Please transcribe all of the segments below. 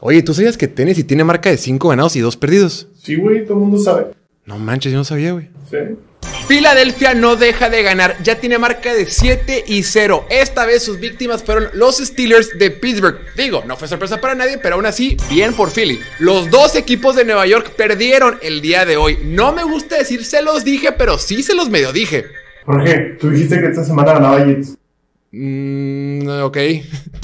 Oye, ¿tú sabías que Tennessee tiene marca de 5 ganados y 2 perdidos? Sí, güey, todo el mundo sabe. No manches, yo no sabía, güey. Sí. Filadelfia no deja de ganar, ya tiene marca de 7 y 0. Esta vez sus víctimas fueron los Steelers de Pittsburgh. Digo, no fue sorpresa para nadie, pero aún así, bien por Philly. Los dos equipos de Nueva York perdieron el día de hoy. No me gusta decir se los dije, pero sí se los medio dije. ¿Por qué? Tú dijiste que esta semana ganaba Jets. Mm, ok.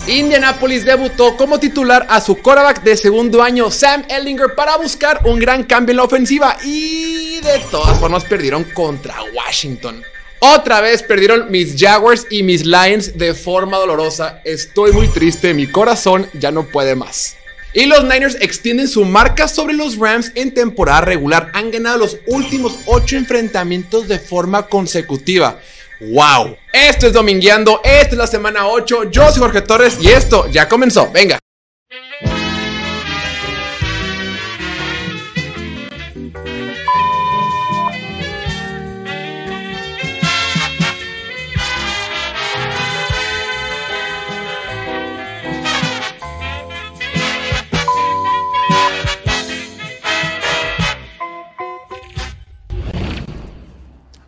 Indianapolis debutó como titular a su quarterback de segundo año, Sam Ellinger, para buscar un gran cambio en la ofensiva y de todas formas perdieron contra Washington. Otra vez perdieron mis Jaguars y mis Lions de forma dolorosa. Estoy muy triste, mi corazón ya no puede más. Y los Niners extienden su marca sobre los Rams en temporada regular. Han ganado los últimos 8 enfrentamientos de forma consecutiva. ¡Wow! Esto es Domingueando, esta es la semana 8. Yo soy Jorge Torres y esto ya comenzó. Venga.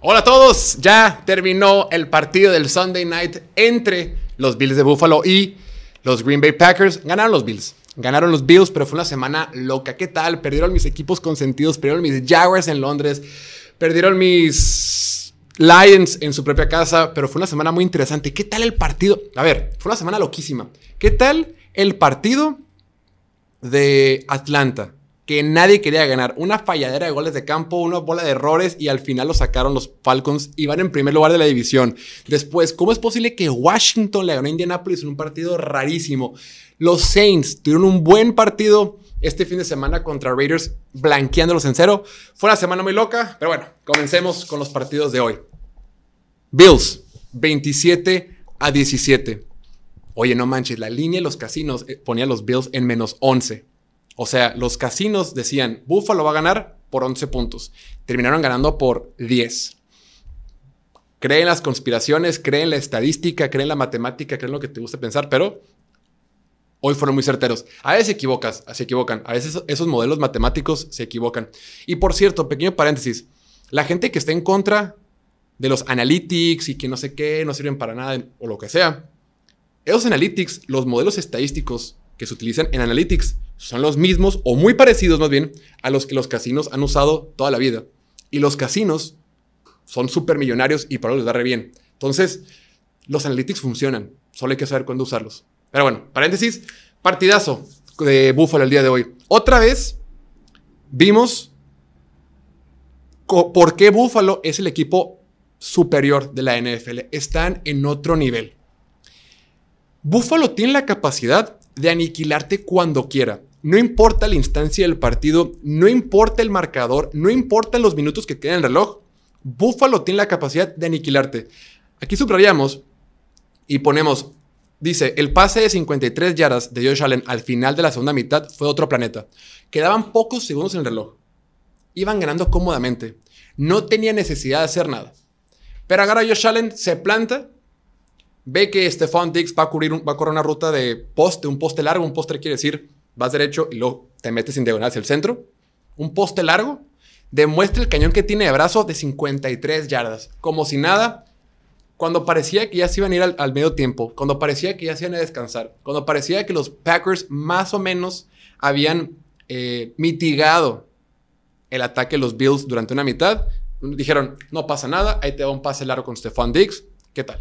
Hola a todos, ya terminó el partido del Sunday Night entre los Bills de Buffalo y los Green Bay Packers. Ganaron los Bills, ganaron los Bills, pero fue una semana loca. ¿Qué tal? Perdieron mis equipos consentidos, perdieron mis Jaguars en Londres, perdieron mis Lions en su propia casa, pero fue una semana muy interesante. ¿Qué tal el partido? A ver, fue una semana loquísima. ¿Qué tal el partido de Atlanta? Que nadie quería ganar. Una falladera de goles de campo, una bola de errores y al final lo sacaron los Falcons y van en primer lugar de la división. Después, ¿cómo es posible que Washington le ganó a Indianapolis en un partido rarísimo? Los Saints tuvieron un buen partido este fin de semana contra Raiders, blanqueándolos en cero. Fue una semana muy loca, pero bueno, comencemos con los partidos de hoy. Bills, 27 a 17. Oye, no manches, la línea de los casinos eh, ponía a los Bills en menos 11. O sea, los casinos decían, Buffalo va a ganar por 11 puntos. Terminaron ganando por 10. Creen las conspiraciones, creen la estadística, creen la matemática, creen lo que te gusta pensar, pero hoy fueron muy certeros. A veces se equivocas, se equivocan. A veces esos modelos matemáticos se equivocan. Y por cierto, pequeño paréntesis, la gente que está en contra de los analytics y que no sé qué, no sirven para nada o lo que sea, esos analytics, los modelos estadísticos que se utilizan en analytics, son los mismos o muy parecidos más bien a los que los casinos han usado toda la vida. Y los casinos son súper millonarios y para les da re bien. Entonces, los analytics funcionan, solo hay que saber cuándo usarlos. Pero bueno, paréntesis, partidazo de Buffalo el día de hoy. Otra vez vimos por qué Buffalo es el equipo superior de la NFL. Están en otro nivel. Buffalo tiene la capacidad de aniquilarte cuando quiera. No importa la instancia del partido, no importa el marcador, no importa los minutos que quedan en el reloj. Buffalo tiene la capacidad de aniquilarte. Aquí subrayamos y ponemos, dice, el pase de 53 yardas de Josh Allen al final de la segunda mitad fue otro planeta. Quedaban pocos segundos en el reloj. Iban ganando cómodamente. No tenía necesidad de hacer nada. Pero agarra Josh Allen, se planta ve que Stephon Diggs va a, correr una ruta de poste, un poste largo, un poste quiere decir vas derecho y luego te metes en diagonal hacia el centro. Un poste largo demuestra el cañón que tiene de brazo de 53 yardas, como si nada. Cuando parecía que ya se iban a ir al, medio tiempo, cuando parecía que ya se iban a descansar, cuando parecía que los Packers más o menos habían eh, mitigado el ataque de los Bills durante una mitad, dijeron, no pasa nada, ahí te va un pase largo con Stephon Diggs, ¿qué tal?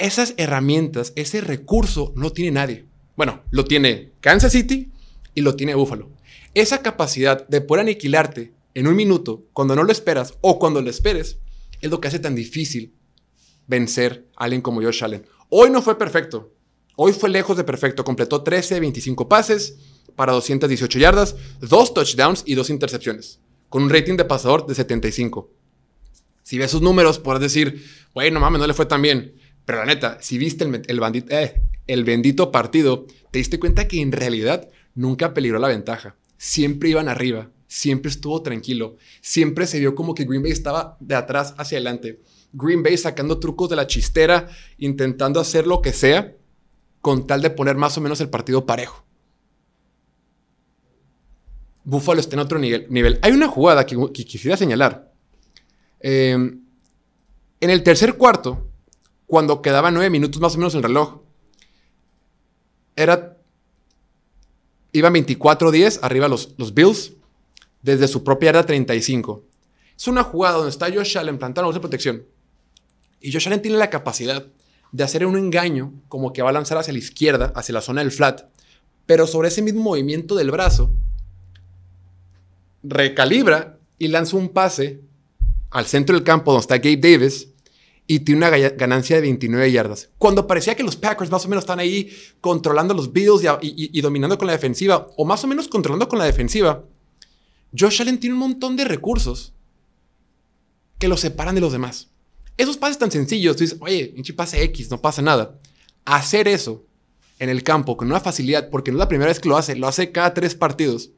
Esas herramientas, ese recurso no tiene nadie. Bueno, lo tiene Kansas City y lo tiene Buffalo. Esa capacidad de poder aniquilarte en un minuto cuando no lo esperas o cuando lo esperes es lo que hace tan difícil vencer a alguien como Josh Allen. Hoy no fue perfecto. Hoy fue lejos de perfecto. Completó 13 de 25 pases para 218 yardas, dos touchdowns y dos intercepciones, con un rating de pasador de 75. Si ves sus números, puedes decir, bueno, mames, no le fue tan bien. Pero la neta, si viste el, bandito, eh, el bendito partido, te diste cuenta que en realidad nunca peligró la ventaja. Siempre iban arriba, siempre estuvo tranquilo, siempre se vio como que Green Bay estaba de atrás hacia adelante. Green Bay sacando trucos de la chistera, intentando hacer lo que sea con tal de poner más o menos el partido parejo. Buffalo está en otro nivel. Hay una jugada que, quisiera señalar. Em, en el tercer cuarto, cuando quedaban nueve minutos más o menos el reloj, era. Iban 24-10 arriba los, los Bills, desde su propia área 35. Es una jugada donde está Josh Allen plantando de protección. Y Josh Allen tiene la capacidad de hacer un engaño, como que va a lanzar hacia la izquierda, hacia la zona del flat, pero sobre ese mismo movimiento del brazo, recalibra y lanza un pase al centro del campo donde está Gabe Davis y tiene una ganancia de 29 yardas. Cuando parecía que los Packers más o menos están ahí controlando los Bills y, dominando con la defensiva, o más o menos controlando con la defensiva, Josh Allen tiene un montón de recursos que lo separan de los demás. Esos pases tan sencillos, tú dices, oye, pinche pase X, no pasa nada. Hacer eso en el campo con una facilidad, porque no es la primera vez que lo hace, lo hace cada tres partidos,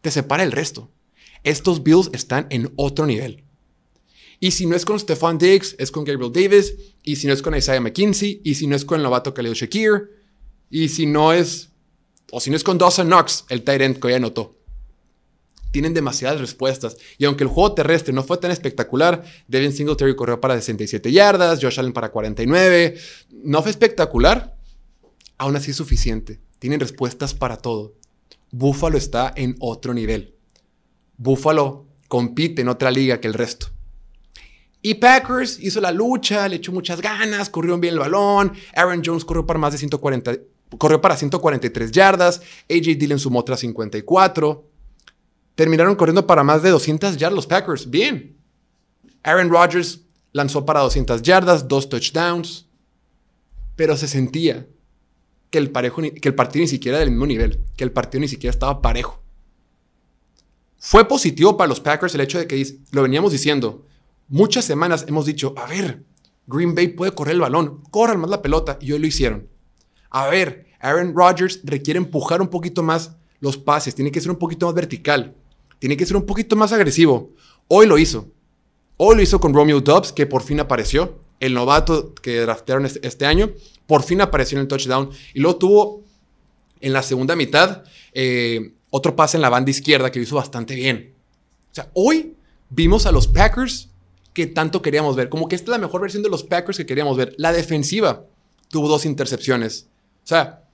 te separa el resto. Estos Bills están en otro nivel. Y si no es con Stephon Diggs, es con Gabriel Davis. Y si no es con Isaiah McKinsey. Y si no es con el novato Khalil Shakir. Y si no es. O si no es con Dawson Knox, el tight end que ya anotó tienen demasiadas respuestas. Y aunque el juego terrestre no fue tan espectacular, Devin Singletary corrió para 67 yardas, Josh Allen para 49. No fue espectacular, aún así es suficiente. Tienen respuestas para todo. Buffalo está en otro nivel. Buffalo compite en otra liga que el resto. Y Packers hizo la lucha, le echó muchas ganas, corrió bien el balón. Aaron Jones corrió para más de 140, corrió para 143 yardas. AJ Dillon sumó otras 54. Terminaron corriendo para más de 200 yardas los Packers. Bien. Aaron Rodgers lanzó para 200 yardas, dos touchdowns. Pero se sentía que el, parejo, que el partido ni siquiera era del mismo nivel, que el partido ni siquiera estaba parejo. Fue positivo para los Packers el hecho de que lo veníamos diciendo. Muchas semanas hemos dicho, a ver, Green Bay puede correr el balón, corran más la pelota, y hoy lo hicieron. A ver, Aaron Rodgers requiere empujar un poquito más los pases, tiene que ser un poquito más vertical tiene que ser un poquito más agresivo. Hoy lo hizo. Hoy lo hizo con Romeo Dobbs, que por fin apareció. El novato que draftearon este, este año, por fin apareció en el touchdown. Y luego tuvo en la segunda mitad eh, otro pase en la banda izquierda que lo hizo bastante bien. O sea, hoy vimos a los Packers que tanto queríamos ver. Como que esta es la mejor versión de los Packers que queríamos ver. La defensiva tuvo dos intercepciones. O sea,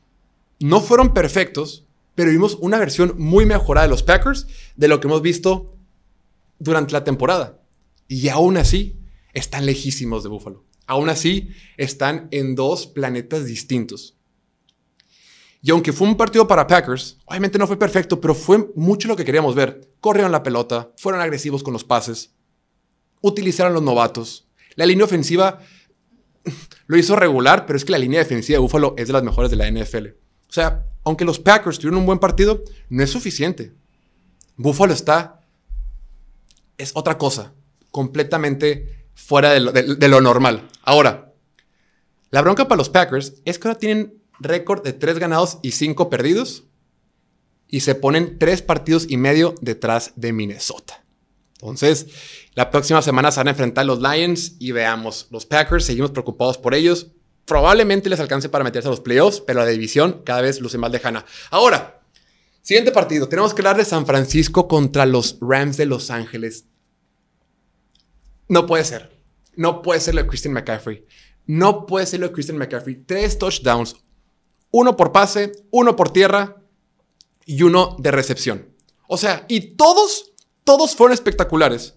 no fueron perfectos, pero vimos una versión muy mejorada de los Packers de lo que hemos visto durante la temporada. Y aún así, están lejísimos de Buffalo. Aún así, están en dos planetas distintos. Y aunque fue un partido para Packers, obviamente no fue perfecto, pero fue mucho lo que queríamos ver. Corrieron la pelota, fueron agresivos con los pases, utilizaron los novatos. La línea ofensiva lo hizo regular, pero es que la línea defensiva de Buffalo es de las mejores de la NFL. O sea, aunque los Packers tuvieron un buen partido, no es suficiente. Buffalo está. Es otra cosa. Completamente fuera de lo, normal. Ahora, la bronca para los Packers es que ahora tienen récord de 3 ganados y 5 perdidos. Y se ponen 3 partidos y medio detrás de Minnesota. Entonces, la próxima semana se van a enfrentar los Lions y veamos. Los Packers, seguimos preocupados por ellos probablemente les alcance para meterse a los playoffs, pero la división cada vez luce más lejana. Ahora, siguiente partido. Tenemos que hablar de San Francisco contra los Rams de Los Ángeles. No puede ser. No puede ser lo de Christian McCaffrey. No puede ser lo de Christian McCaffrey. Tres touchdowns. Uno por pase, uno por tierra y uno de recepción. O sea, y todos, todos fueron espectaculares.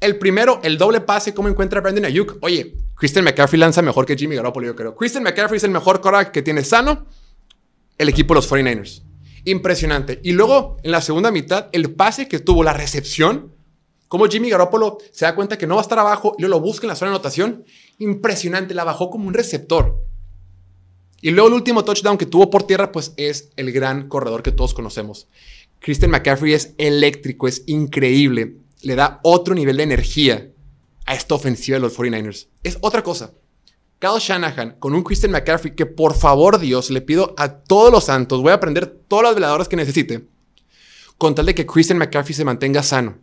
El primero, el doble pase, ¿cómo encuentra Brandon Ayuk? Oye, Christian McCaffrey lanza mejor que Jimmy Garoppolo, yo creo. Christian McCaffrey es el mejor coreback que tiene sano el equipo de los 49ers. Impresionante. Y luego, en la segunda mitad, el pase que tuvo, la recepción, como Jimmy Garoppolo se da cuenta que no va a estar abajo y lo busca en la zona de anotación. Impresionante, la bajó como un receptor. Y luego el último touchdown que tuvo por tierra, pues es el gran corredor que todos conocemos. Christian McCaffrey es eléctrico, es increíble le da otro nivel de energía a esta ofensiva de los 49ers. Es otra cosa. Kyle Shanahan con un Christian McCaffrey que por favor Dios le pido a todos los santos, voy a aprender todas las veladoras que necesite, con tal de que Christian McCaffrey se mantenga sano.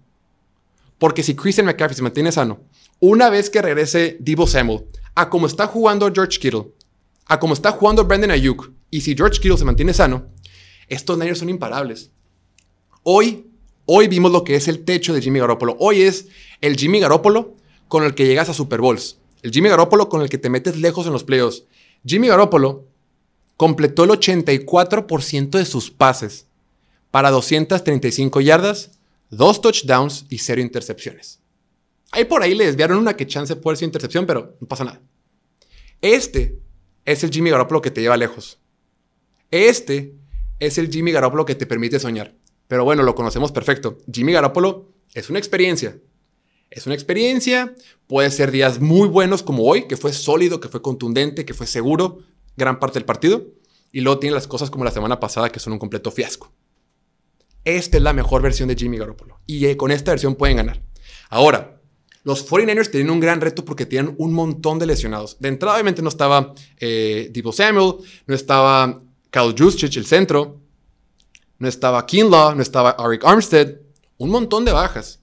Porque si Christian McCaffrey se mantiene sano, una vez que regrese Divo Samuel a como está jugando George Kittle, a como está jugando Brandon Ayuk y si George Kittle se mantiene sano, estos Niners son imparables. Hoy, hoy vimos lo que es el techo de Jimmy Garoppolo. Hoy es el Jimmy Garoppolo con el que llegas a Super Bowls. El Jimmy Garoppolo con el que te metes lejos en los playoffs. Jimmy Garoppolo completó el 84% de sus pases para 235 yardas, dos touchdowns y cero intercepciones. Ahí por ahí le desviaron una que chance puede ser intercepción, pero no pasa nada. Este es el Jimmy Garoppolo que te lleva lejos. Este es el Jimmy Garoppolo que te permite soñar. Pero bueno, lo conocemos perfecto. Jimmy Garoppolo es una experiencia. Es una experiencia. Puede ser días muy buenos como hoy, que fue sólido, que fue contundente, que fue seguro gran parte del partido. Y luego tiene las cosas como la semana pasada, que son un completo fiasco. Esta es la mejor versión de Jimmy Garoppolo. Y eh, con esta versión pueden ganar. Ahora, los 49ers tienen un gran reto porque tienen un montón de lesionados. De entrada, obviamente, no estaba eh, Debo Samuel, no estaba Kyle Juszczyk, el centro, no estaba Kinlaw, no estaba Arik Armstead. Un montón de bajas.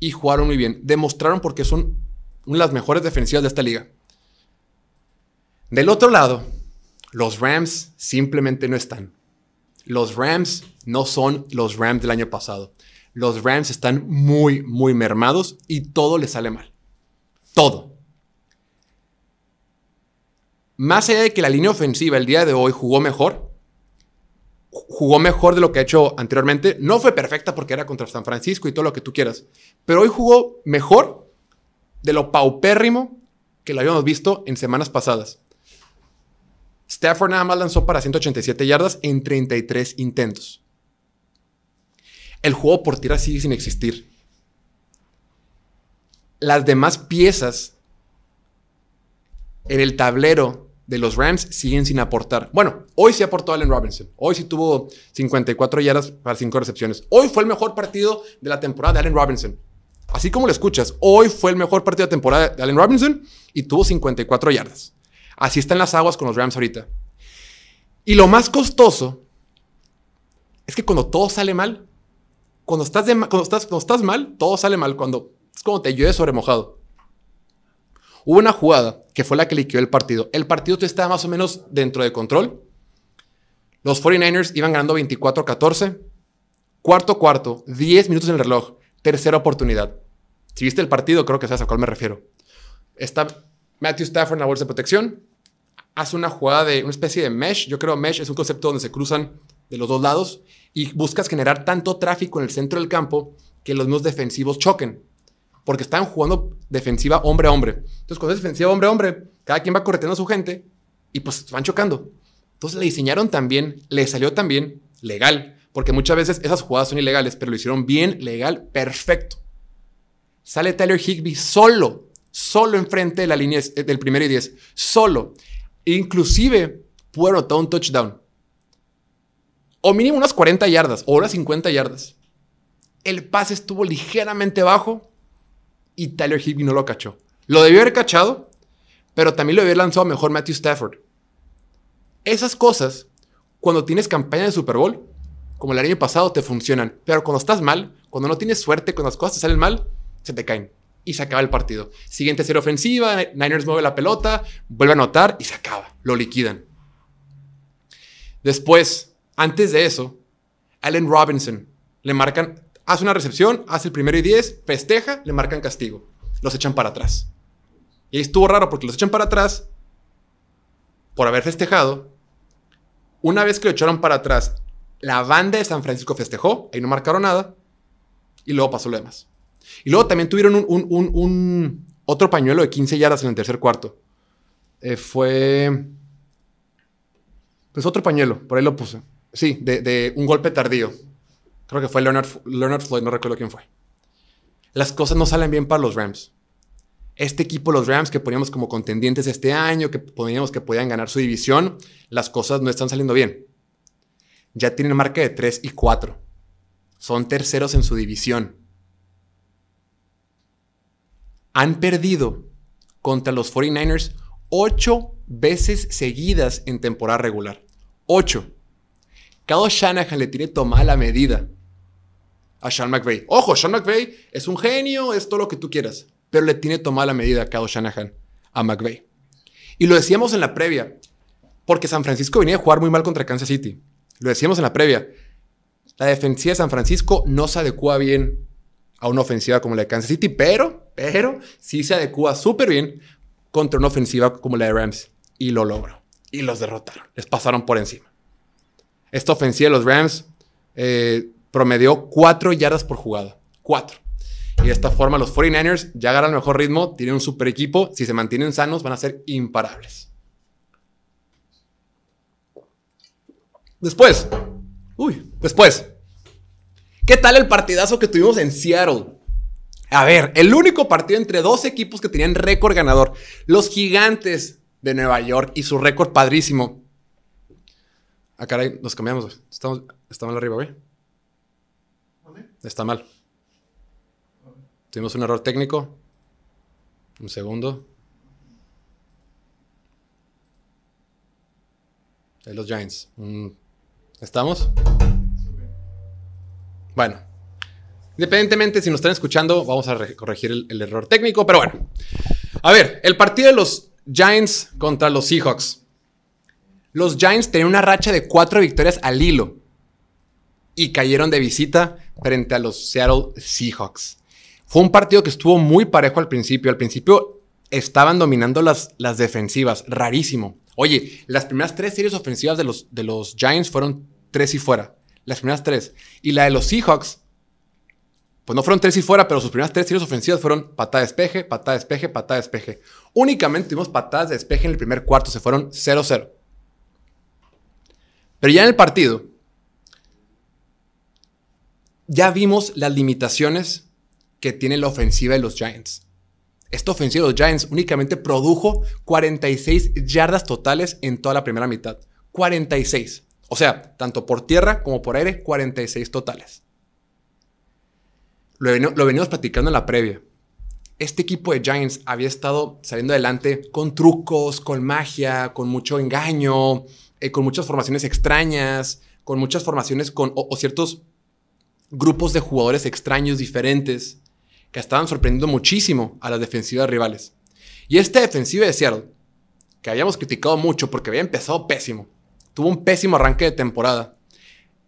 Y jugaron muy bien. Demostraron porque son una de las mejores defensivas de esta liga. Del otro lado, los Rams simplemente no están. Los Rams no son los Rams del año pasado. Los Rams están muy, muy mermados y todo les sale mal. Todo. Más allá de que la línea ofensiva el día de hoy jugó mejor, jugó mejor de lo que ha hecho anteriormente. No fue perfecta porque era contra San Francisco y todo lo que tú quieras, pero hoy jugó mejor de lo paupérrimo que lo habíamos visto en semanas pasadas. Stafford nada más lanzó para 187 yardas en 33 intentos. El juego por tierra sigue sin existir. Las demás piezas en el tablero de los Rams siguen sin aportar. Bueno, hoy sí aportó Allen Robinson. Hoy sí tuvo 54 yardas para 5 recepciones. Hoy fue el mejor partido de la temporada de Allen Robinson. Así como lo escuchas, hoy fue el mejor partido de temporada de Allen Robinson y tuvo 54 yardas. Así están las aguas con los Rams ahorita. Y lo más costoso es que cuando todo sale mal, cuando estás, estás mal, todo sale mal. Cuando es como te llueve sobre mojado. Hubo una jugada que fue la que liquidó el partido. El partido estaba más o menos dentro de control. Los 49ers iban ganando 24-14. Cuarto cuarto, 10 minutos en el reloj. Tercera oportunidad. Si viste el partido, creo que sabes a cuál me refiero. Está Matthew Stafford en la bolsa de protección. Hace una jugada de una especie de mesh. Yo creo mesh es un concepto donde se cruzan de los dos lados y buscas generar tanto tráfico en el centro del campo que los mismos defensivos choquen. Porque están jugando defensiva hombre a hombre. Entonces, cuando es defensiva hombre a hombre, cada quien va correteando a su gente y pues van chocando. Entonces, le diseñaron también, le salió también legal. Porque muchas veces esas jugadas son ilegales, pero lo hicieron bien, legal, perfecto. Sale Tyler Higby solo, solo enfrente de la línea del primero y diez. Solo. Inclusive pudo anotar un touchdown o mínimo unas 40 yardas o unas 50 yardas. El pase estuvo ligeramente bajo y Tyler Higby no lo cachó. Lo debió haber cachado, pero también lo debió haber lanzado mejor Matthew Stafford. Esas cosas, cuando tienes campaña de Super Bowl, como el año pasado, te funcionan. Pero cuando estás mal, cuando no tienes suerte, cuando las cosas te salen mal, se te caen. Y se acaba el partido. Siguiente serie ofensiva, Niners mueve la pelota, vuelve a anotar y se acaba. Lo liquidan. Después, antes de eso, Allen Robinson le marcan, hace una recepción, hace el primero y diez, festeja, le marcan castigo. Los echan para atrás. Y estuvo raro porque los echan para atrás por haber festejado. Una vez que lo echaron para atrás, la banda de San Francisco festejó, ahí no marcaron nada, y luego pasó lo demás. Y luego también tuvieron un, otro pañuelo de 15 yardas en el tercer cuarto. Eh, fue. Pues otro pañuelo, por ahí lo puse. Sí, de, un golpe tardío. Creo que fue Leonard, Leonard Floyd, no recuerdo quién fue. Las cosas no salen bien para los Rams. Este equipo, los Rams, que poníamos como contendientes este año, que poníamos que podían ganar su división, las cosas no están saliendo bien. Ya tienen marca de 3 y 4. Son terceros en su división. Han perdido contra los 49ers ocho veces seguidas en temporada regular. Ocho. Kyle Shanahan le tiene tomada la medida a Sean McVay. Ojo, Sean McVay es un genio, es todo lo que tú quieras, pero le tiene tomada la medida a Kyle Shanahan a McVay. Y lo decíamos en la previa. Porque San Francisco venía a jugar muy mal contra Kansas City. Lo decíamos en la previa. La defensiva de San Francisco no se adecua bien a una ofensiva como la de Kansas City, pero, pero sí se adecua súper bien contra una ofensiva como la de Rams. Y lo logró. Y los derrotaron. Les pasaron por encima. Esta ofensiva de los Rams eh, promedió cuatro yardas por jugada. Cuatro. Y de esta forma los 49ers ya el mejor ritmo, tienen un super equipo. Si se mantienen sanos, van a ser imparables. Después, uy, después, ¿qué tal el partidazo que tuvimos en Seattle? A ver, el único partido entre dos equipos que tenían récord ganador, los gigantes de Nueva York y su récord padrísimo. Ah, caray, nos cambiamos. Estamos, está mal arriba, güey. Está mal. Tuvimos un error técnico. Un segundo. Ahí los Giants. ¿Estamos? Bueno. Independientemente si nos están escuchando, vamos a corregir el, el, error técnico, pero bueno. A ver, el partido de los Giants contra los Seahawks. Los Giants tenían una racha de cuatro victorias al hilo y cayeron de visita frente a los Seattle Seahawks. Fue un partido que estuvo muy parejo al principio. Al principio estaban dominando las, las defensivas, rarísimo. Oye, las primeras tres series ofensivas de los, de los Giants fueron tres y fuera. Las primeras tres. Y la de los Seahawks, pues no fueron tres y fuera, pero sus primeras tres series ofensivas fueron patada de despeje, patada de despeje, patada de despeje. Únicamente tuvimos patadas de despeje en el primer cuarto, se fueron 0-0. Pero ya en el partido, ya vimos las limitaciones que tiene la ofensiva de los Giants. Esta ofensiva de los Giants únicamente produjo 46 yardas totales en toda la primera mitad. 46. O sea, tanto por tierra como por aire, 46 totales. Lo, lo venimos platicando en la previa. Este equipo de Giants había estado saliendo adelante con trucos, con magia, con mucho engaño, eh, con muchas formaciones extrañas, con muchas formaciones con, o ciertos grupos de jugadores extraños, diferentes que estaban sorprendiendo muchísimo a las defensivas rivales. Y esta defensiva de Seattle, que habíamos criticado mucho porque había empezado pésimo, tuvo un pésimo arranque de temporada.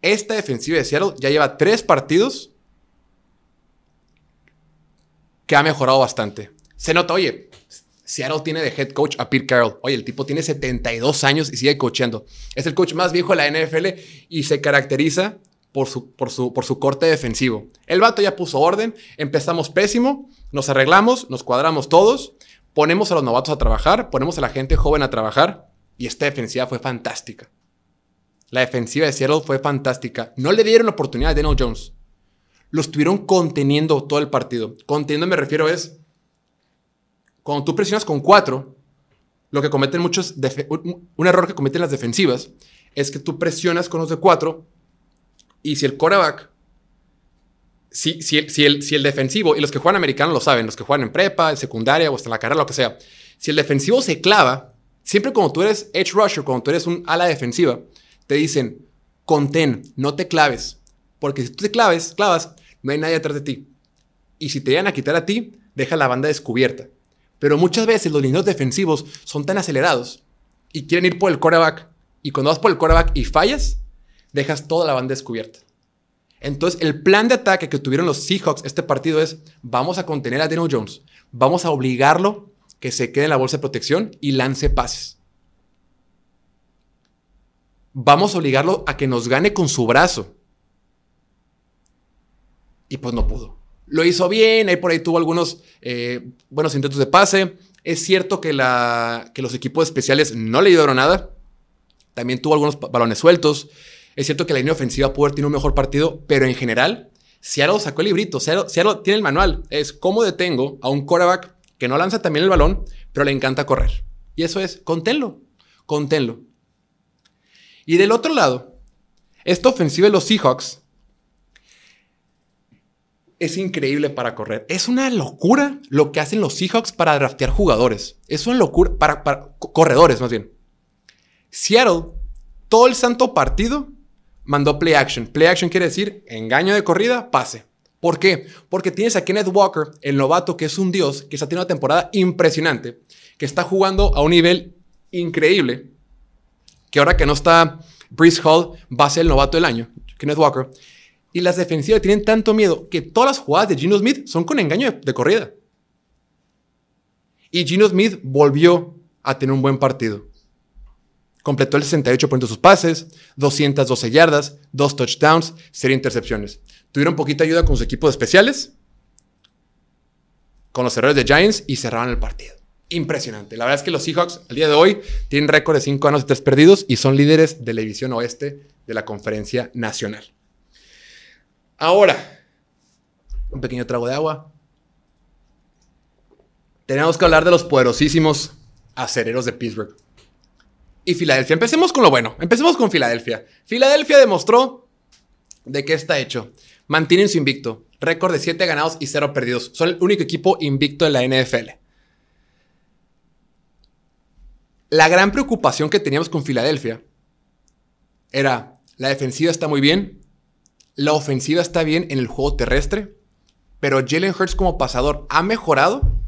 Esta defensiva de Seattle ya lleva tres partidos que ha mejorado bastante. Se nota, oye, Seattle tiene de head coach a Pete Carroll. Oye, el tipo tiene 72 años y sigue coachando. Es el coach más viejo de la NFL y se caracteriza por su, por, su, por su corte defensivo. El vato ya puso orden, empezamos pésimo, nos arreglamos, nos cuadramos todos, ponemos a los novatos a trabajar, ponemos a la gente joven a trabajar y esta defensiva fue fantástica. La defensiva de Seattle fue fantástica. No le dieron la oportunidad a Daniel Jones. Lo estuvieron conteniendo todo el partido. Conteniendo me refiero es, cuando tú presionas con cuatro, lo que cometen muchos, un error que cometen las defensivas es que tú presionas con los de cuatro y si el quarterback, si, si, el, si el defensivo, y los que juegan americano lo saben, los que juegan en prepa, en secundaria o hasta en la carrera, lo que sea, si el defensivo se clava, siempre cuando tú eres edge rusher, cuando tú eres un ala defensiva, te dicen, contén, no te claves. Porque si tú te claves, clavas, no hay nadie detrás de ti. Y si te llegan a quitar a ti, deja la banda descubierta. Pero muchas veces los lineos defensivos son tan acelerados y quieren ir por el quarterback. Y cuando vas por el quarterback y fallas, dejas toda la banda descubierta. Entonces, el plan de ataque que tuvieron los Seahawks este partido es, vamos a contener a Daniel Jones, vamos a obligarlo que se quede en la bolsa de protección y lance pases. Vamos a obligarlo a que nos gane con su brazo. Y pues no pudo. Lo hizo bien, ahí por ahí tuvo algunos eh, buenos intentos de pase. Es cierto que, los equipos especiales no le ayudaron nada. También tuvo algunos balones sueltos. Es cierto que la línea ofensiva pudo haber un mejor partido, pero en general, Seattle sacó el librito. Seattle, tiene el manual. Es cómo detengo a un quarterback que no lanza también el balón, pero le encanta correr. Y eso es, conténlo, conténlo. Y del otro lado, esta ofensiva de los Seahawks es increíble para correr. Es una locura lo que hacen los Seahawks para draftear jugadores. Es una locura para, para corredores, más bien. Seattle, todo el santo partido mandó play action. Play action quiere decir engaño de corrida, pase. ¿Por qué? Porque tienes a Kenneth Walker, el novato que es un dios, que está teniendo una temporada impresionante, que está jugando a un nivel increíble. que ahora que no está Brees Hall, va a ser el novato del año, Kenneth Walker. Y las defensivas tienen tanto miedo que todas las jugadas de Gino Smith son con engaño de, corrida. Y Gino Smith volvió a tener un buen partido. Completó el 68% de sus pases, 212 yardas, dos touchdowns, cero intercepciones. Tuvieron poquita ayuda con sus equipos especiales, con los errores de Giants y cerraron el partido. Impresionante. La verdad es que los Seahawks al día de hoy tienen récord de 5 años y 3 perdidos y son líderes de la división oeste de la conferencia nacional. Ahora, un pequeño trago de agua. Tenemos que hablar de los poderosísimos acereros de Pittsburgh y Filadelfia. Empecemos con lo bueno. Empecemos con Filadelfia. Filadelfia demostró de qué está hecho. Mantienen su invicto. Récord de 7 ganados y 0 perdidos. Son el único equipo invicto de la NFL. La gran preocupación que teníamos con Filadelfia era la defensiva está muy bien, la ofensiva está bien en el juego terrestre, pero Jalen Hurts como pasador ha mejorado,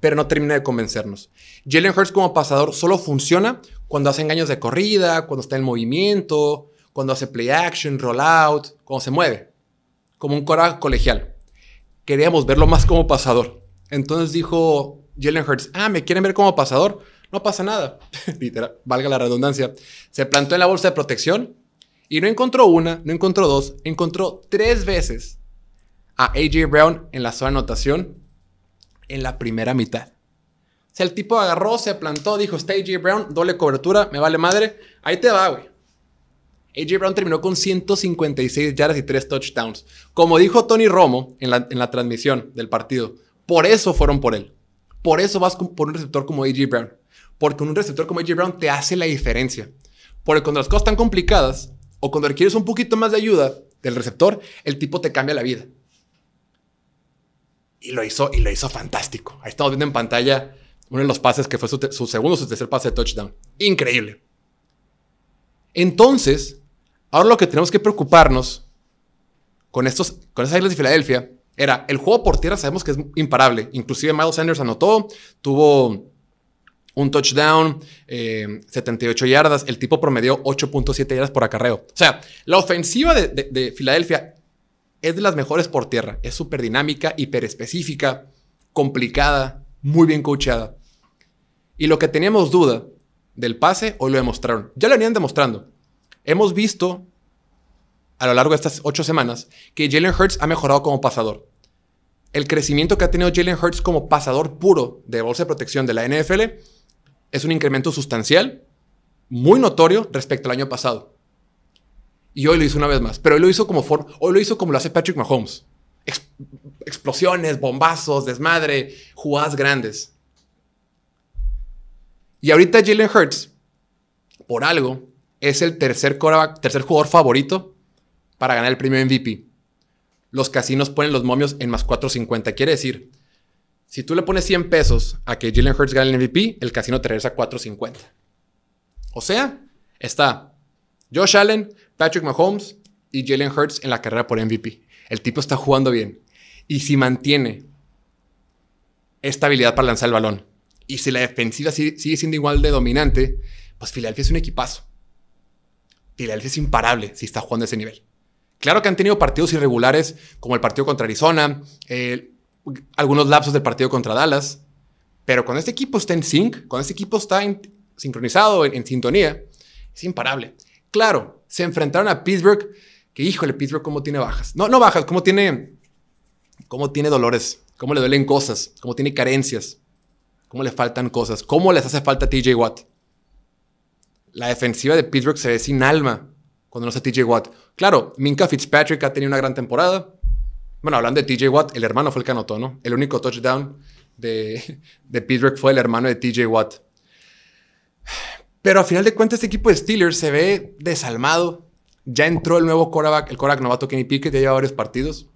pero no termina de convencernos. Jalen Hurts como pasador solo funciona cuando hace engaños de corrida, cuando está en movimiento, cuando hace play action, roll out, cuando se mueve, como un cora colegial. Queríamos verlo más como pasador. Entonces dijo Jalen Hurts, ah, ¿me quieren ver como pasador? No pasa nada. Literal, valga la redundancia. Se plantó en la bolsa de protección y no encontró una, no encontró dos, encontró tres veces a AJ Brown en la zona anotación en la primera mitad. Sea, el tipo agarró, se plantó, dijo, está AJ Brown, doble cobertura, me vale madre. Ahí te va, güey. AJ Brown terminó con 156 yardas y 3 touchdowns. Como dijo Tony Romo en la, en la transmisión del partido, por eso fueron por él. Por eso vas por un receptor como AJ Brown. Porque un receptor como AJ Brown te hace la diferencia. Porque cuando las cosas están complicadas o cuando requieres un poquito más de ayuda del receptor, el tipo te cambia la vida. Y lo hizo, y lo hizo fantástico. Ahí estamos viendo en pantalla uno de los pases que fue su, segundo o su tercer pase de touchdown. Increíble. Entonces, ahora lo que tenemos que preocuparnos con, estos, con esas islas de Filadelfia era el juego por tierra, sabemos que es imparable. Inclusive Miles Sanders anotó, tuvo un touchdown, 78 eh, yardas. El tipo promedió 8.7 yardas por acarreo. O sea, la ofensiva de, de Filadelfia es de las mejores por tierra. Es súper dinámica, hiper específica, complicada, muy bien coachada. Y lo que teníamos duda del pase, hoy lo demostraron. Ya lo venían demostrando. Hemos visto a lo largo de estas ocho semanas que Jalen Hurts ha mejorado como pasador. El crecimiento que ha tenido Jalen Hurts como pasador puro de bolsa de protección de la NFL es un incremento sustancial, muy notorio respecto al año pasado. Y hoy lo hizo una vez más. Pero hoy lo hizo como, hoy lo, hizo como lo hace Patrick Mahomes. Explosiones, bombazos, desmadre, jugadas grandes. Y ahorita Jalen Hurts, por algo, es el tercer, tercer jugador favorito para ganar el premio MVP. Los casinos ponen los momios en más 450. Quiere decir, si tú le pones 100 pesos a que Jalen Hurts gane el MVP, el casino te regresa 450. O sea, está Josh Allen, Patrick Mahomes y Jalen Hurts en la carrera por MVP. El tipo está jugando bien. Y si mantiene estabilidad para lanzar el balón, y si la defensiva sigue siendo igual de dominante, pues Filadelfia es un equipazo. Filadelfia es imparable si está jugando a ese nivel. Claro que han tenido partidos irregulares, como el partido contra Arizona, algunos lapsos del partido contra Dallas, pero cuando este equipo está en sync, cuando este equipo está sincronizado, en, en sintonía, es imparable. Claro, se enfrentaron a Pittsburgh, que híjole, Pittsburgh cómo tiene bajas. No, no bajas, cómo tiene, cómo tiene dolores, cómo le duelen cosas, cómo tiene carencias, cómo le faltan cosas, cómo les hace falta TJ Watt. La defensiva de Pittsburgh se ve sin alma cuando no está TJ Watt. Claro, Minka Fitzpatrick ha tenido una gran temporada. Bueno, hablando de TJ Watt, el hermano fue el que anotó, ¿no? El único touchdown de, Pittsburgh fue el hermano de TJ Watt. Pero a final de cuentas, este equipo de Steelers se ve desalmado. Ya entró el nuevo quarterback, el quarterback novato Kenny Pickett, ya lleva varios partidos.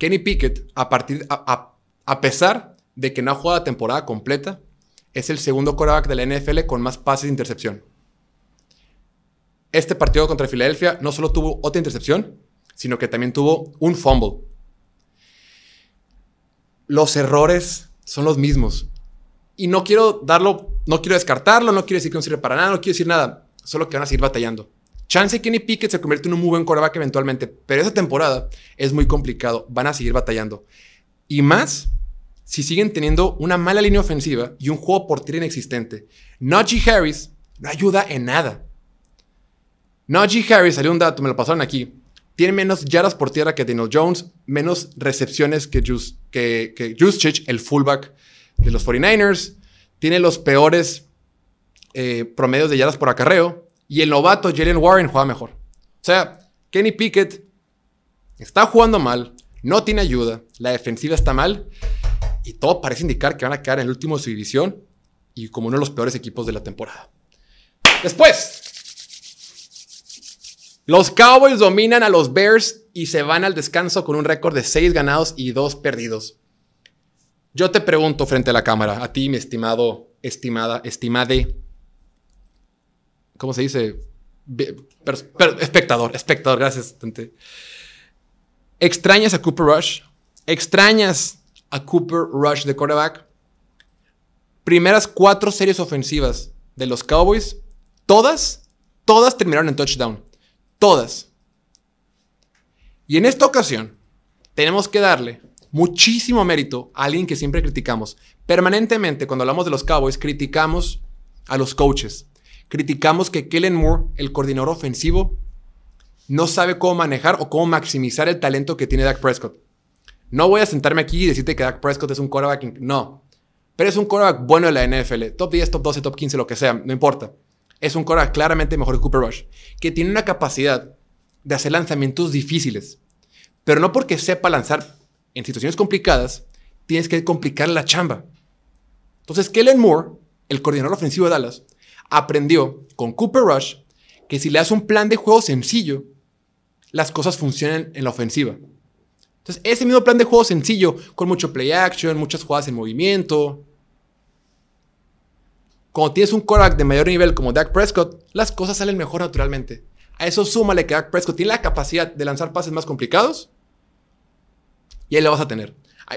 Kenny Pickett, a, partir, a, pesar de que no ha jugado la temporada completa, es el segundo quarterback de la NFL con más pases de intercepción. Este partido contra Filadelfia no solo tuvo otra intercepción, sino que también tuvo un fumble. Los errores son los mismos. Y no quiero darlo, no quiero descartarlo, no quiero decir que no sirve para nada, no quiero decir nada. solo que van a seguir batallando. Chance Kenny Pickett se convierte en un muy buen quarterback eventualmente, pero esa temporada es muy complicado. Van a seguir batallando. Y más si siguen teniendo una mala línea ofensiva y un juego por tierra inexistente. Najee Harris no ayuda en nada. Najee Harris, salió un dato, me lo pasaron aquí. Tiene menos yardas por tierra que Daniel Jones, menos recepciones que, que, que el fullback de los 49ers. Tiene los peores eh, promedios de yardas por acarreo. Y el novato Jalen Warren juega mejor. O sea, Kenny Pickett está jugando mal, no tiene ayuda, la defensiva está mal y todo parece indicar que van a quedar en el último de su división y como uno de los peores equipos de la temporada. Después, los Cowboys dominan a los Bears y se van al descanso con un récord de 6 ganados y 2 perdidos. Yo te pregunto frente a la cámara, a ti, mi estimado, estimada, estimade, ¿cómo se dice? espectador, espectador, gracias. ¿Extrañas a Cooper Rush? ¿Extrañas a Cooper Rush de quarterback? Primeras cuatro series ofensivas de los Cowboys, todas, todas terminaron en touchdown. Todas. Y en esta ocasión, tenemos que darle muchísimo mérito a alguien que siempre criticamos. Permanentemente, cuando hablamos de los Cowboys, criticamos a los coaches. Criticamos que Kellen Moore, el coordinador ofensivo, no sabe cómo manejar o cómo maximizar el talento que tiene Dak Prescott. No voy a sentarme aquí y decirte que Dak Prescott es un quarterback. No. Pero es un quarterback bueno de la NFL. Top 10, top 12, top 15, lo que sea. No importa. Es un quarterback claramente mejor que Cooper Rush. Que tiene una capacidad de hacer lanzamientos difíciles. Pero no porque sepa lanzar en situaciones complicadas, tienes que complicar la chamba. Entonces, Kellen Moore, el coordinador ofensivo de Dallas, aprendió con Cooper Rush que si le das un plan de juego sencillo, las cosas funcionan en la ofensiva. Entonces, ese mismo plan de juego sencillo, con mucho play action, muchas jugadas en movimiento. Cuando tienes un quarterback de mayor nivel como Dak Prescott, las cosas salen mejor naturalmente. A eso súmale que Dak Prescott tiene la capacidad de lanzar pases más complicados y ahí lo vas a tener.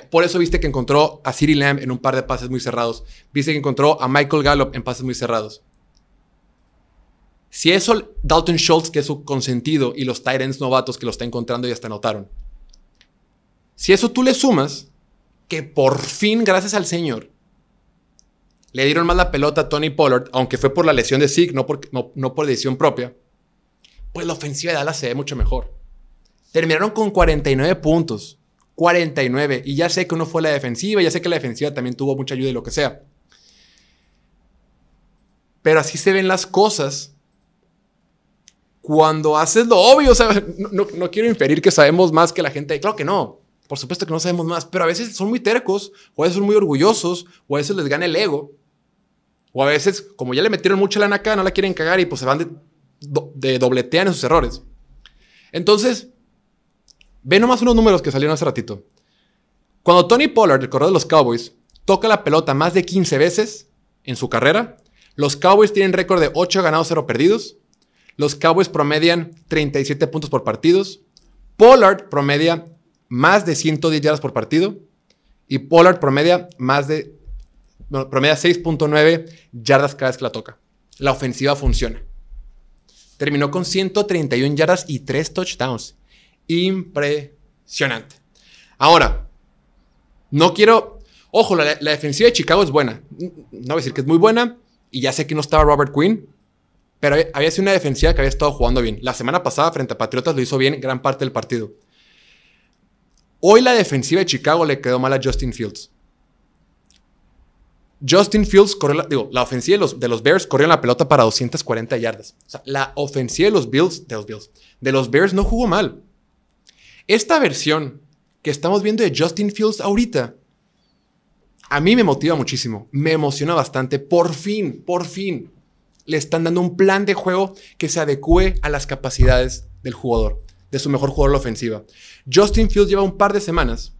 Por eso viste que encontró a Siri Lamb en un par de pases muy cerrados. Viste que encontró a Michael Gallup en pases muy cerrados. Si eso Dalton Schultz, que es su consentido, y los Tyrants novatos que lo está encontrando ya hasta notaron. Si eso tú le sumas, que por fin, gracias al Señor, le dieron más la pelota a Tony Pollard, aunque fue por la lesión de Zeke, no por, no, por decisión propia, pues la ofensiva de Dallas se ve mucho mejor. Terminaron con 49 puntos. 49. Y ya sé que uno fue la defensiva, ya sé que la defensiva también tuvo mucha ayuda y lo que sea. Pero así se ven las cosas cuando haces lo obvio, no, quiero inferir que sabemos más que la gente. Claro que no. Por supuesto que no sabemos más, pero a veces son muy tercos, o a veces son muy orgullosos, o a veces les gana el ego. O a veces, como ya le metieron mucha lana acá, no la quieren cagar y pues se van de, de dobletean en sus errores. Entonces, ve nomás unos números que salieron hace ratito. Cuando Tony Pollard, el corredor de los Cowboys, toca la pelota más de 15 veces en su carrera, los Cowboys tienen récord de 8 ganados, 0 perdidos. Los Cowboys promedian 37 puntos por partidos. Pollard promedia más de 110 yardas por partido. Y Pollard promedia más de. promedia 6.9 yardas cada vez que la toca. La ofensiva funciona. Terminó con 131 yardas y 3 touchdowns. Impresionante. Ahora, no quiero. Ojo, la, la defensiva de Chicago es buena. No voy a decir que es muy buena. Y ya sé que no estaba Robert Quinn pero había sido una defensiva que había estado jugando bien. La semana pasada frente a Patriotas lo hizo bien gran parte del partido. Hoy la defensiva de Chicago le quedó mal a Justin Fields. Justin Fields corrió la, digo, la ofensiva de los, de los, Bears corrió la pelota para 240 yardas. La ofensiva de los Bills, de los Bills, de los Bears no jugó mal. Esta versión que estamos viendo de Justin Fields ahorita, a mí me motiva muchísimo, me emociona bastante. Por fin, por fin, le están dando un plan de juego que se adecue a las capacidades del jugador, de su mejor jugador la ofensiva. Justin Fields lleva un par de semanas,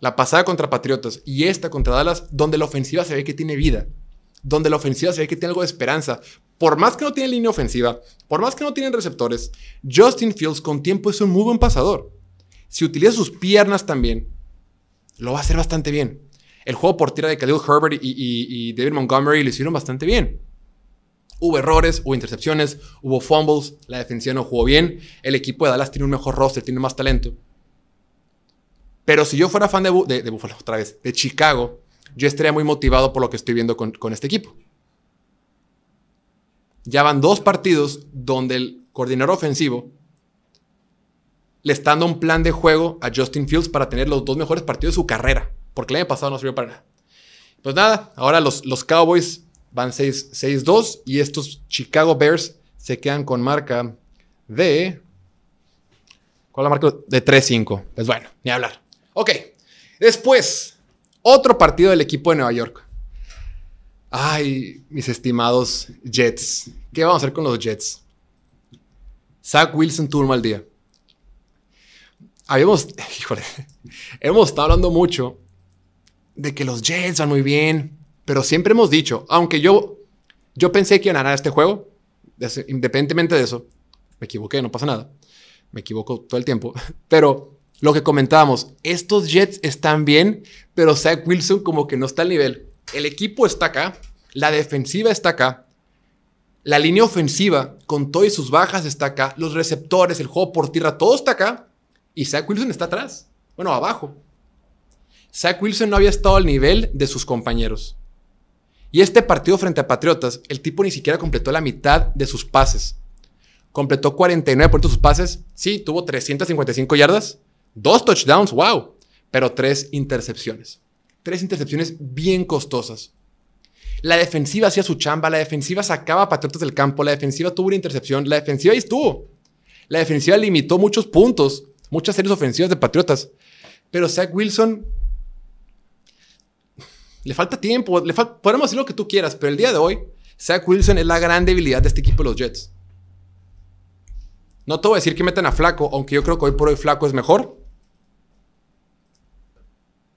la pasada contra Patriotas y esta contra Dallas, donde la ofensiva se ve que tiene vida, donde la ofensiva se ve que tiene algo de esperanza. Por más que no tiene línea ofensiva, por más que no tienen receptores, Justin Fields con tiempo es un muy buen pasador. Si utiliza sus piernas también, lo va a hacer bastante bien. El juego por tierra de Khalil Herbert y, y David Montgomery lo hicieron bastante bien. Hubo errores, hubo intercepciones, hubo fumbles, la defensiva no jugó bien, el equipo de Dallas tiene un mejor roster, tiene más talento. Pero si yo fuera fan de, de, Buffalo, otra vez, de Chicago, yo estaría muy motivado por lo que estoy viendo con, este equipo. Ya van dos partidos donde el coordinador ofensivo le está dando un plan de juego a Justin Fields para tener los dos mejores partidos de su carrera. Porque el año pasado no sirvió para nada. Pues nada, ahora los Cowboys van 6-2 y estos Chicago Bears se quedan con marca de... ¿Cuál la marca? De 3-5. Pues bueno, ni hablar. Ok, después, otro partido del equipo de Nueva York. Ay, mis estimados Jets. ¿Qué vamos a hacer con los Jets? Zach Wilson tuvo un mal día. Habíamos, híjole, hemos estado hablando mucho de que los Jets van muy bien, pero siempre hemos dicho, aunque yo, yo pensé que iban a ganar este juego, independientemente de eso, me equivoqué, no pasa nada, me equivoco todo el tiempo, pero lo que comentábamos, estos Jets están bien, pero Zach Wilson como que no está al nivel. El equipo está acá, la defensiva está acá, la línea ofensiva con todas sus bajas está acá, los receptores, el juego por tierra, todo está acá y Zach Wilson está atrás, bueno, abajo. Zach Wilson no había estado al nivel de sus compañeros. Y este partido frente a Patriotas, el tipo ni siquiera completó la mitad de sus pases. Completó 49 por sus pases. Sí, tuvo 355 yardas, dos touchdowns, wow, pero tres intercepciones. Tres intercepciones bien costosas. La defensiva hacía su chamba, la defensiva sacaba a Patriotas del campo, la defensiva tuvo una intercepción, la defensiva ahí estuvo. La defensiva limitó muchos puntos, muchas series ofensivas de Patriotas. Pero Zach Wilson le falta tiempo, le podemos decir lo que tú quieras, pero el día de hoy, Zach Wilson es la gran debilidad de este equipo de los Jets. No te voy a decir que metan a Flaco, aunque yo creo que hoy por hoy Flaco es mejor.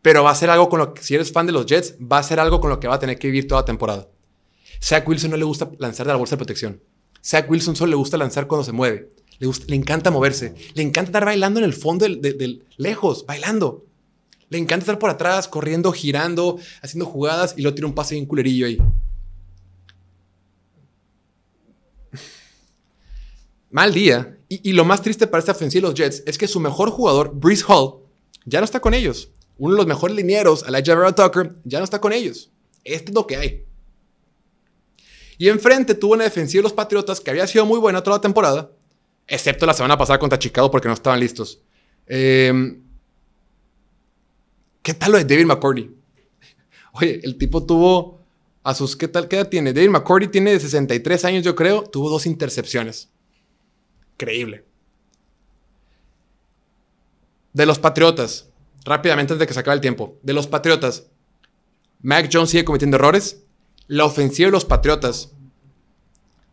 Pero va a ser algo con lo que, si eres fan de los Jets, va a ser algo con lo que va a tener que vivir toda la temporada. Zach Wilson no le gusta lanzar de la bolsa de protección. Zach Wilson solo le gusta lanzar cuando se mueve. Le, le encanta moverse. Le encanta estar bailando en el fondo del lejos, bailando. Le encanta estar por atrás, corriendo, girando, haciendo jugadas y lo tira un pase bien culerillo ahí. Mal día. Y, lo más triste para esta ofensiva de los Jets es que su mejor jugador, Breeze Hall, ya no está con ellos. Uno de los mejores linieros, Elijah Vera Tucker, ya no está con ellos. Esto es lo que hay. Y enfrente tuvo una defensiva de los Patriotas que había sido muy buena toda la temporada, excepto la semana pasada contra Chicago porque no estaban listos. Eh, ¿Qué tal lo de David McCordy? Oye, el tipo tuvo a sus, ¿qué tal? ¿Qué edad tiene? David McCordy tiene 63 años, yo creo, tuvo dos intercepciones. Increíble. De los Patriotas, rápidamente antes de que se acabe el tiempo, de los Patriotas, Mac Jones sigue cometiendo errores. La ofensiva de los Patriotas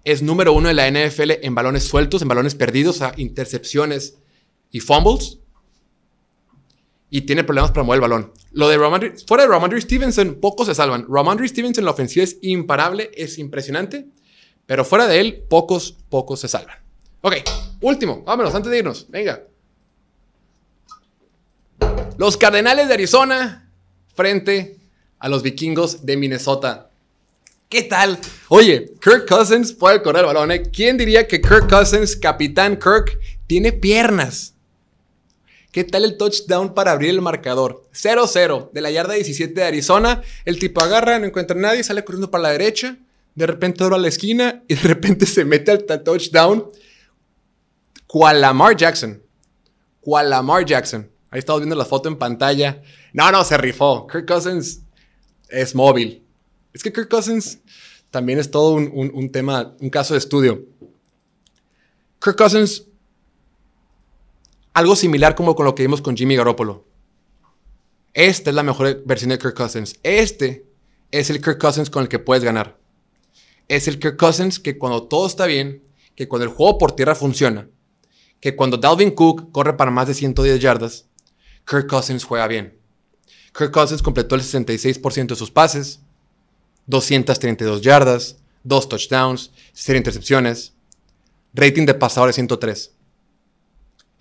es número uno en la NFL en balones sueltos, en balones perdidos, a intercepciones y fumbles y tiene problemas para mover el balón. Lo de Ramondre, fuera de Ramondre Stevenson, pocos se salvan. Ramondre Stevenson, la ofensiva es imparable, es impresionante, pero fuera de él, pocos, pocos se salvan. Ok, último, vámonos, antes de irnos, venga. Los Cardenales de Arizona frente a los Vikingos de Minnesota. ¿Qué tal? Oye, Kirk Cousins puede correr el balón. ¿eh? ¿Quién diría que Kirk Cousins, capitán Kirk, tiene piernas? ¿Qué tal el touchdown para abrir el marcador? 0-0 de la yarda 17 de Arizona. El tipo agarra, no encuentra a nadie, sale corriendo para la derecha. De repente dobla la esquina y de repente se mete al touchdown. Cual Lamar Jackson. Cual Lamar Jackson. Ahí estamos viendo la foto en pantalla. No, no, se rifó. Kirk Cousins es móvil. Es que Kirk Cousins también es todo un, un tema, un caso de estudio. Kirk Cousins algo similar como con lo que vimos con Jimmy Garoppolo. Esta es la mejor versión de Kirk Cousins. Este es el Kirk Cousins con el que puedes ganar. Es el Kirk Cousins que cuando todo está bien, que cuando el juego por tierra funciona, que cuando Dalvin Cook corre para más de 110 yardas, Kirk Cousins juega bien. Kirk Cousins completó el 66% de sus pases, 232 yardas, 2 touchdowns, 0 intercepciones, rating de pasadores 103.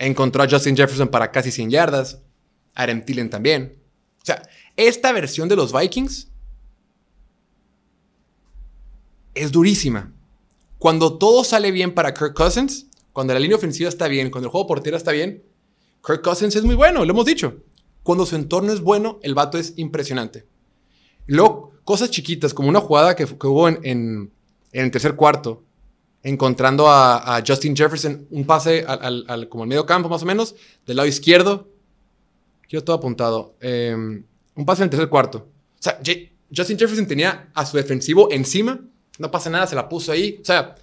Encontró a Justin Jefferson para casi 100 yardas. Adam Thielen también. O sea, esta versión de los Vikings es durísima. Cuando todo sale bien para Kirk Cousins, cuando la línea ofensiva está bien, cuando el juego por tierra está bien, Kirk Cousins es muy bueno, lo hemos dicho. Cuando su entorno es bueno, el vato es impresionante. luego, cosas chiquitas, como una jugada que, hubo en, el tercer cuarto, encontrando a, Justin Jefferson, un pase al, como al medio campo más o menos, del lado izquierdo. Quiero todo apuntado. Em, un pase en el tercer cuarto. O sea, Justin Jefferson tenía a su defensivo encima. No pasa nada, se la puso ahí. O sea,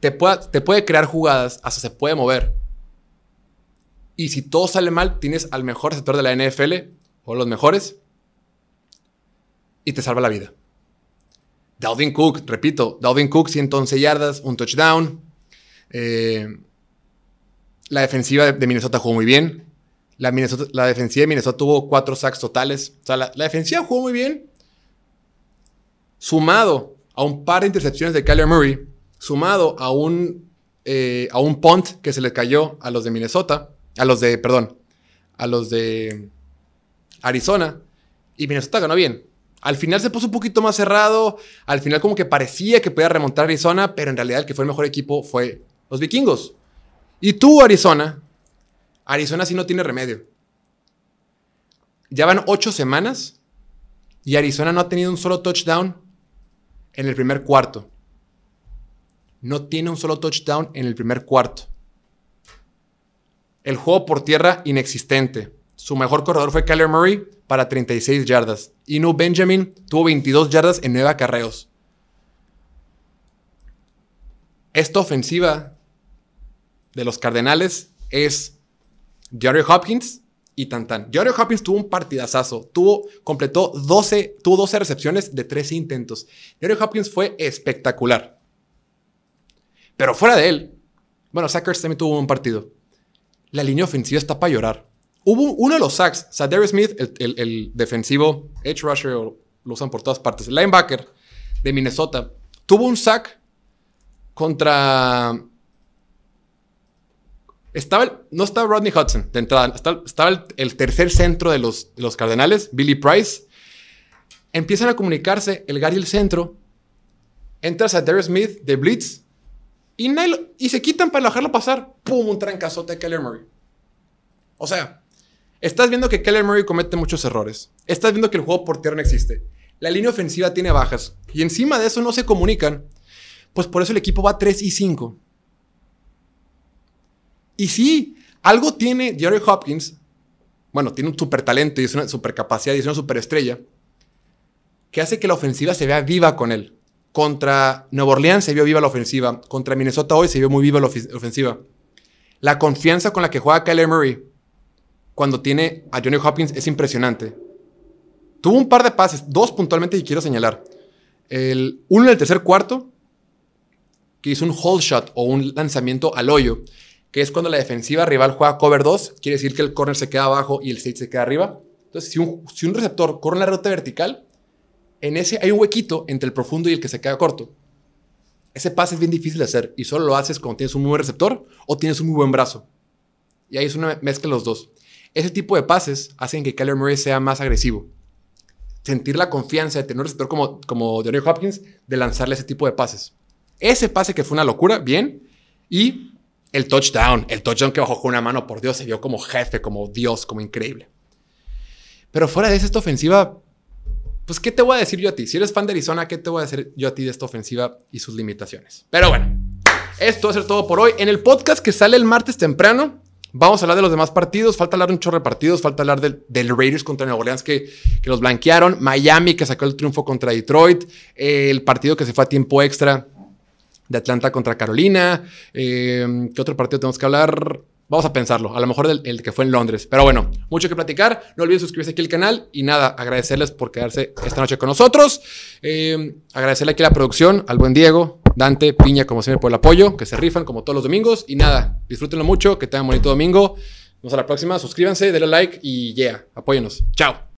te puede, te puede crear jugadas, hasta se puede mover. Y si todo sale mal, tienes al mejor receptor de la NFL o los mejores y te salva la vida. Dalvin Cook, repito, Dalvin Cook 111 yardas, un touchdown. Eh, la defensiva de Minnesota jugó muy bien. La, defensiva de Minnesota tuvo cuatro sacks totales. O sea, la, defensiva jugó muy bien. Sumado a un par de intercepciones de Kyler Murray, sumado a un, eh, a un punt que se le cayó a los de Minnesota, a los de, perdón, a los de Arizona, y Minnesota ganó bien. Al final se puso un poquito más cerrado. Al final como que parecía que podía remontar Arizona, pero en realidad el que fue el mejor equipo fue los vikingos. Y tú, Arizona, Arizona sí no tiene remedio. Ya van ocho semanas y Arizona no ha tenido un solo touchdown en el primer cuarto. No tiene un solo touchdown en el primer cuarto. El juego por tierra inexistente. Su mejor corredor fue Kyler Murray para 36 yardas. Inu Benjamin tuvo 22 yardas en 9 acarreos. Esta ofensiva de los Cardenales es Jerry Hopkins y Tantan. Jerry Hopkins tuvo un partidazazo. Tuvo, completó 12, tuvo 12 recepciones de 13 intentos. Jerry Hopkins fue espectacular. Pero fuera de él, bueno, Sackers también tuvo un partido. La línea ofensiva está para llorar. Hubo uno de los sacks, Sadarius Smith, el, defensivo edge rusher, lo usan por todas partes, el linebacker de Minnesota, tuvo un sack contra... Estaba, no estaba Rodney Hudson de entrada, estaba, el, tercer centro de los, Cardenales, Billy Price. Empiezan a comunicarse el Gary el centro, entra Sadarius Smith de Blitz y, y se quitan para dejarlo pasar. ¡Pum! Un trancazote de Keller Murray. O sea, Estás viendo que Keller Murray comete muchos errores. Estás viendo que el juego por tierra no existe. La línea ofensiva tiene bajas. Y encima de eso no se comunican. Pues por eso el equipo va 3 y 5. Y sí, algo tiene Jerry Hopkins. Bueno, tiene un super talento y es una super capacidad y es una super estrella. Que hace que la ofensiva se vea viva con él. Contra Nueva Orleans se vio viva la ofensiva. Contra Minnesota hoy se vio muy viva la ofensiva. La confianza con la que juega Kyler Murray cuando tiene a Johnny Hopkins es impresionante. Tuvo un par de pases, dos puntualmente y quiero señalar. El, uno en el tercer cuarto, que hizo un hold shot o un lanzamiento al hoyo, que es cuando la defensiva rival juega cover 2, quiere decir que el corner se queda abajo y el safety se queda arriba. Entonces, si un, si un receptor corre una ruta vertical, en ese hay un huequito entre el profundo y el que se queda corto. Ese pase es bien difícil de hacer y solo lo haces cuando tienes un muy buen receptor o tienes un muy buen brazo. Y ahí es una mezcla de los dos. Ese tipo de pases hacen que Kyler Murray sea más agresivo. Sentir la confianza de tener un receptor como, como Johnny Hopkins de lanzarle ese tipo de pases. Ese pase que fue una locura, bien. Y el touchdown, el touchdown que bajó con una mano, por Dios, se vio como jefe, como Dios, como increíble. Pero fuera de esta ofensiva, pues, ¿qué te voy a decir yo a ti? Si eres fan de Arizona, ¿qué te voy a decir yo a ti de esta ofensiva y sus limitaciones? Pero bueno, esto va a ser todo por hoy. En el podcast que sale el martes temprano, Vamos a hablar de los demás partidos. Falta hablar de un chorro de partidos. Falta hablar del, Raiders contra Nueva Orleans que, que, los blanquearon. Miami que sacó el triunfo contra Detroit. el partido que se fue a tiempo extra de Atlanta contra Carolina. Eh, ¿Qué otro partido tenemos que hablar? Vamos a pensarlo. A lo mejor el, que fue en Londres. Pero bueno, mucho que platicar. No olviden suscribirse aquí al canal. Y nada, agradecerles por quedarse esta noche con nosotros. Eh, agradecerle aquí a la producción, al buen Diego, Dante, Piña, como siempre, por el apoyo, que se rifan como todos los domingos. Y nada, disfrútenlo mucho, que tengan bonito domingo. Nos vemos a la próxima. Suscríbanse, denle like y yeah, apóyenos. Chao.